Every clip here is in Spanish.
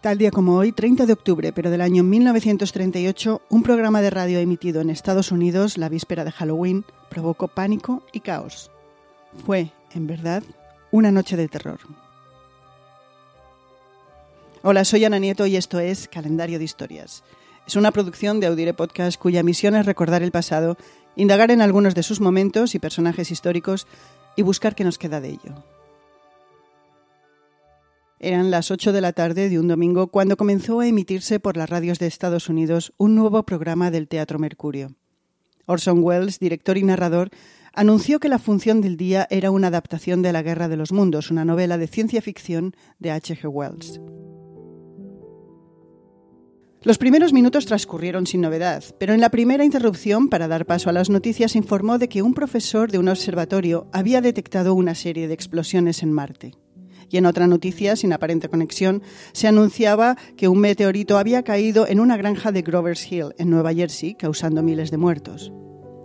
Tal día como hoy, 30 de octubre, pero del año 1938, un programa de radio emitido en Estados Unidos la víspera de Halloween provocó pánico y caos. Fue, en verdad, una noche de terror. Hola, soy Ana Nieto y esto es Calendario de Historias. Es una producción de Audire Podcast cuya misión es recordar el pasado, indagar en algunos de sus momentos y personajes históricos y buscar qué nos queda de ello. Eran las 8 de la tarde de un domingo cuando comenzó a emitirse por las radios de Estados Unidos un nuevo programa del Teatro Mercurio. Orson Welles, director y narrador, anunció que la función del día era una adaptación de La Guerra de los Mundos, una novela de ciencia ficción de H. G. Wells. Los primeros minutos transcurrieron sin novedad, pero en la primera interrupción, para dar paso a las noticias, informó de que un profesor de un observatorio había detectado una serie de explosiones en Marte y en otra noticia, sin aparente conexión, se anunciaba que un meteorito había caído en una granja de Grover's Hill, en Nueva Jersey, causando miles de muertos.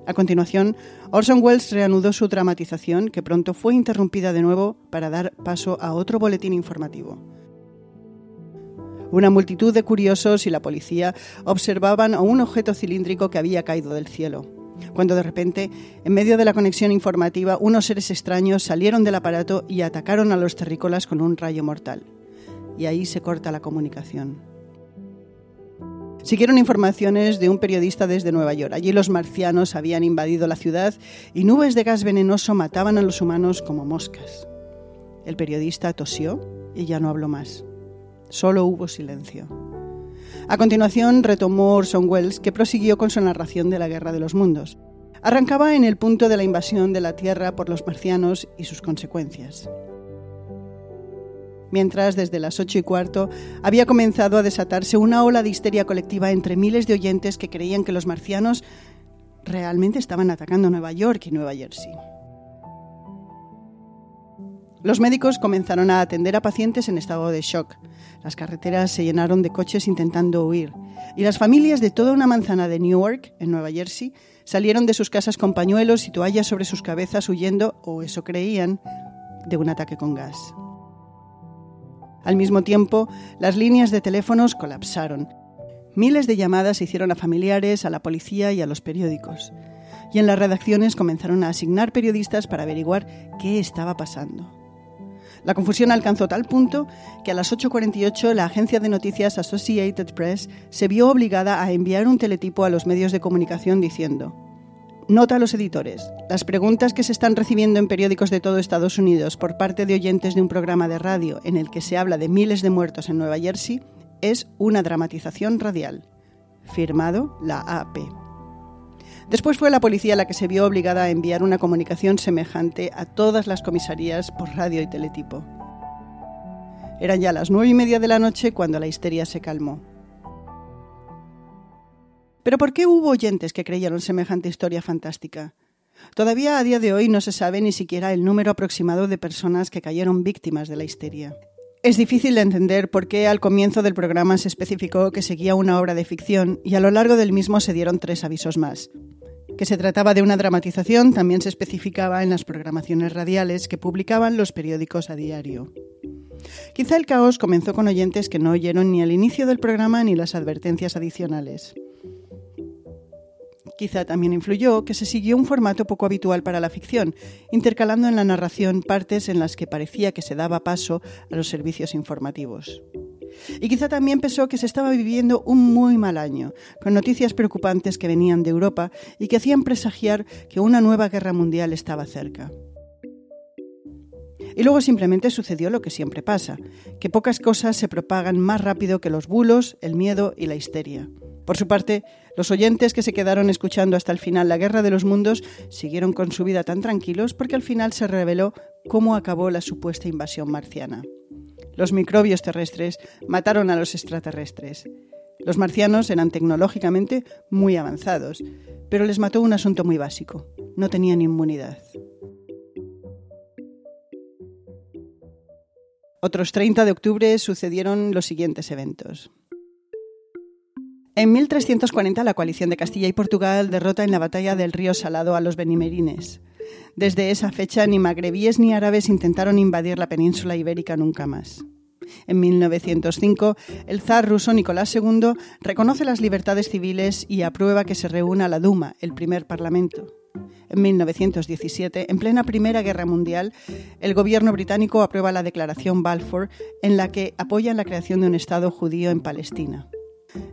A continuación, Orson Welles reanudó su dramatización, que pronto fue interrumpida de nuevo para dar paso a otro boletín informativo. Una multitud de curiosos y la policía observaban a un objeto cilíndrico que había caído del cielo cuando de repente, en medio de la conexión informativa, unos seres extraños salieron del aparato y atacaron a los terrícolas con un rayo mortal. Y ahí se corta la comunicación. Siguieron informaciones de un periodista desde Nueva York. Allí los marcianos habían invadido la ciudad y nubes de gas venenoso mataban a los humanos como moscas. El periodista tosió y ya no habló más. Solo hubo silencio. A continuación retomó Orson Welles, que prosiguió con su narración de la Guerra de los Mundos. Arrancaba en el punto de la invasión de la Tierra por los marcianos y sus consecuencias. Mientras, desde las ocho y cuarto, había comenzado a desatarse una ola de histeria colectiva entre miles de oyentes que creían que los marcianos realmente estaban atacando Nueva York y Nueva Jersey. Los médicos comenzaron a atender a pacientes en estado de shock. Las carreteras se llenaron de coches intentando huir. Y las familias de toda una manzana de Newark, en Nueva Jersey, salieron de sus casas con pañuelos y toallas sobre sus cabezas huyendo, o eso creían, de un ataque con gas. Al mismo tiempo, las líneas de teléfonos colapsaron. Miles de llamadas se hicieron a familiares, a la policía y a los periódicos. Y en las redacciones comenzaron a asignar periodistas para averiguar qué estaba pasando. La confusión alcanzó tal punto que a las 8.48 la agencia de noticias Associated Press se vio obligada a enviar un teletipo a los medios de comunicación diciendo Nota a los editores. Las preguntas que se están recibiendo en periódicos de todo Estados Unidos por parte de oyentes de un programa de radio en el que se habla de miles de muertos en Nueva Jersey es una dramatización radial. Firmado la AP. Después fue la policía la que se vio obligada a enviar una comunicación semejante a todas las comisarías por radio y teletipo. Eran ya las nueve y media de la noche cuando la histeria se calmó. Pero ¿por qué hubo oyentes que creyeron semejante historia fantástica? Todavía a día de hoy no se sabe ni siquiera el número aproximado de personas que cayeron víctimas de la histeria. Es difícil de entender por qué al comienzo del programa se especificó que seguía una obra de ficción y a lo largo del mismo se dieron tres avisos más. Que se trataba de una dramatización también se especificaba en las programaciones radiales que publicaban los periódicos a diario. Quizá el caos comenzó con oyentes que no oyeron ni el inicio del programa ni las advertencias adicionales. Quizá también influyó que se siguió un formato poco habitual para la ficción, intercalando en la narración partes en las que parecía que se daba paso a los servicios informativos. Y quizá también pesó que se estaba viviendo un muy mal año, con noticias preocupantes que venían de Europa y que hacían presagiar que una nueva guerra mundial estaba cerca. Y luego simplemente sucedió lo que siempre pasa, que pocas cosas se propagan más rápido que los bulos, el miedo y la histeria. Por su parte, los oyentes que se quedaron escuchando hasta el final la Guerra de los Mundos siguieron con su vida tan tranquilos porque al final se reveló cómo acabó la supuesta invasión marciana. Los microbios terrestres mataron a los extraterrestres. Los marcianos eran tecnológicamente muy avanzados, pero les mató un asunto muy básico. No tenían inmunidad. Otros 30 de octubre sucedieron los siguientes eventos. En 1340 la coalición de Castilla y Portugal derrota en la batalla del río Salado a los benimerines. Desde esa fecha ni magrebíes ni árabes intentaron invadir la península ibérica nunca más. En 1905, el zar ruso Nicolás II reconoce las libertades civiles y aprueba que se reúna la Duma, el primer parlamento. En 1917, en plena Primera Guerra Mundial, el gobierno británico aprueba la Declaración Balfour, en la que apoya la creación de un Estado judío en Palestina.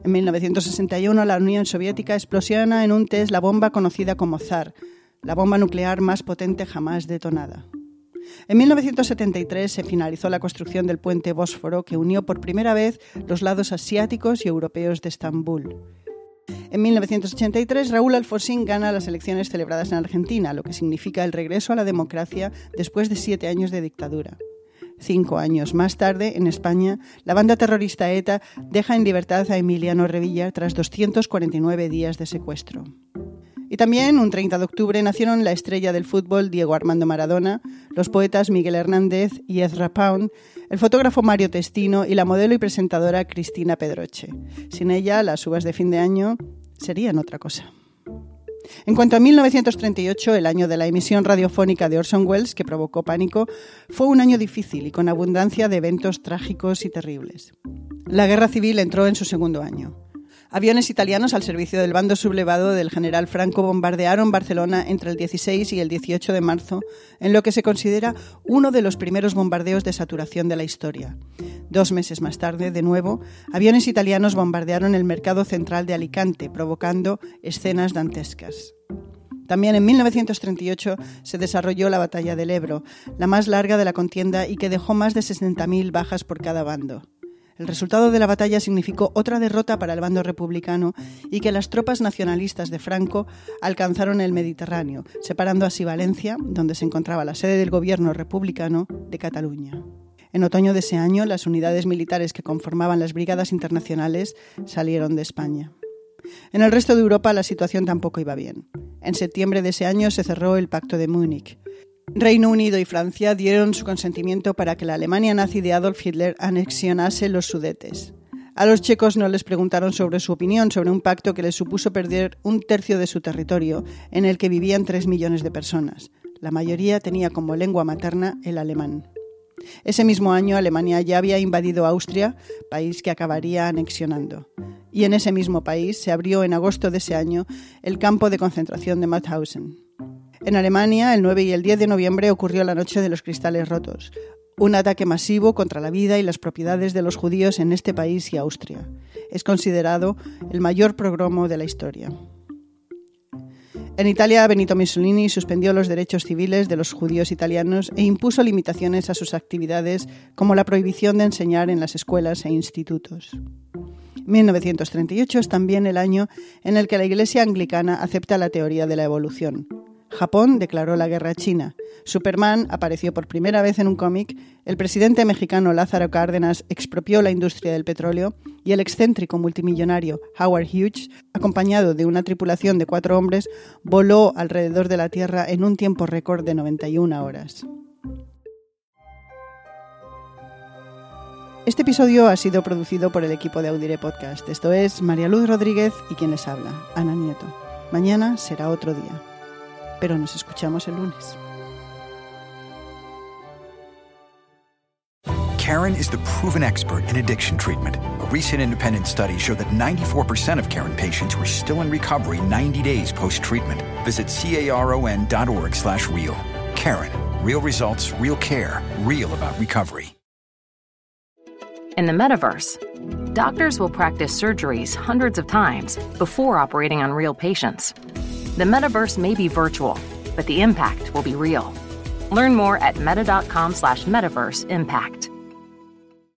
En 1961, la Unión Soviética explosiona en un test la bomba conocida como ZAR, la bomba nuclear más potente jamás detonada. En 1973 se finalizó la construcción del puente Bósforo que unió por primera vez los lados asiáticos y europeos de Estambul. En 1983, Raúl Alfonsín gana las elecciones celebradas en Argentina, lo que significa el regreso a la democracia después de siete años de dictadura. Cinco años más tarde, en España, la banda terrorista ETA deja en libertad a Emiliano Revilla tras 249 días de secuestro. Y también, un 30 de octubre, nacieron la estrella del fútbol Diego Armando Maradona, los poetas Miguel Hernández y Ezra Pound, el fotógrafo Mario Testino y la modelo y presentadora Cristina Pedroche. Sin ella, las uvas de fin de año serían otra cosa. En cuanto a 1938, el año de la emisión radiofónica de Orson Welles, que provocó pánico, fue un año difícil y con abundancia de eventos trágicos y terribles. La guerra civil entró en su segundo año. Aviones italianos al servicio del bando sublevado del general Franco bombardearon Barcelona entre el 16 y el 18 de marzo, en lo que se considera uno de los primeros bombardeos de saturación de la historia. Dos meses más tarde, de nuevo, aviones italianos bombardearon el mercado central de Alicante, provocando escenas dantescas. También en 1938 se desarrolló la Batalla del Ebro, la más larga de la contienda y que dejó más de 60.000 bajas por cada bando. El resultado de la batalla significó otra derrota para el bando republicano y que las tropas nacionalistas de Franco alcanzaron el Mediterráneo, separando así Valencia, donde se encontraba la sede del gobierno republicano, de Cataluña. En otoño de ese año, las unidades militares que conformaban las brigadas internacionales salieron de España. En el resto de Europa la situación tampoco iba bien. En septiembre de ese año se cerró el Pacto de Múnich, Reino Unido y Francia dieron su consentimiento para que la Alemania nazi de Adolf Hitler anexionase los Sudetes. A los checos no les preguntaron sobre su opinión sobre un pacto que les supuso perder un tercio de su territorio, en el que vivían tres millones de personas. La mayoría tenía como lengua materna el alemán. Ese mismo año Alemania ya había invadido Austria, país que acabaría anexionando. Y en ese mismo país se abrió en agosto de ese año el campo de concentración de Mauthausen. En Alemania, el 9 y el 10 de noviembre ocurrió la Noche de los Cristales Rotos, un ataque masivo contra la vida y las propiedades de los judíos en este país y Austria. Es considerado el mayor progromo de la historia. En Italia, Benito Mussolini suspendió los derechos civiles de los judíos italianos e impuso limitaciones a sus actividades, como la prohibición de enseñar en las escuelas e institutos. 1938 es también el año en el que la Iglesia anglicana acepta la teoría de la evolución, Japón declaró la guerra a China. Superman apareció por primera vez en un cómic, el presidente mexicano Lázaro Cárdenas expropió la industria del petróleo y el excéntrico multimillonario Howard Hughes, acompañado de una tripulación de cuatro hombres, voló alrededor de la Tierra en un tiempo récord de 91 horas. Este episodio ha sido producido por el equipo de Audire Podcast. Esto es María Luz Rodríguez y quien les habla, Ana Nieto. Mañana será otro día. Pero nos escuchamos el lunes. Karen is the proven expert in addiction treatment. A recent independent study showed that 94% of Karen patients were still in recovery 90 days post-treatment. Visit caron.org slash real. Karen, real results, real care, real about recovery. In the metaverse, doctors will practice surgeries hundreds of times before operating on real patients the metaverse may be virtual, but the impact will be real. Learn more at meta.com slash metaverse impact.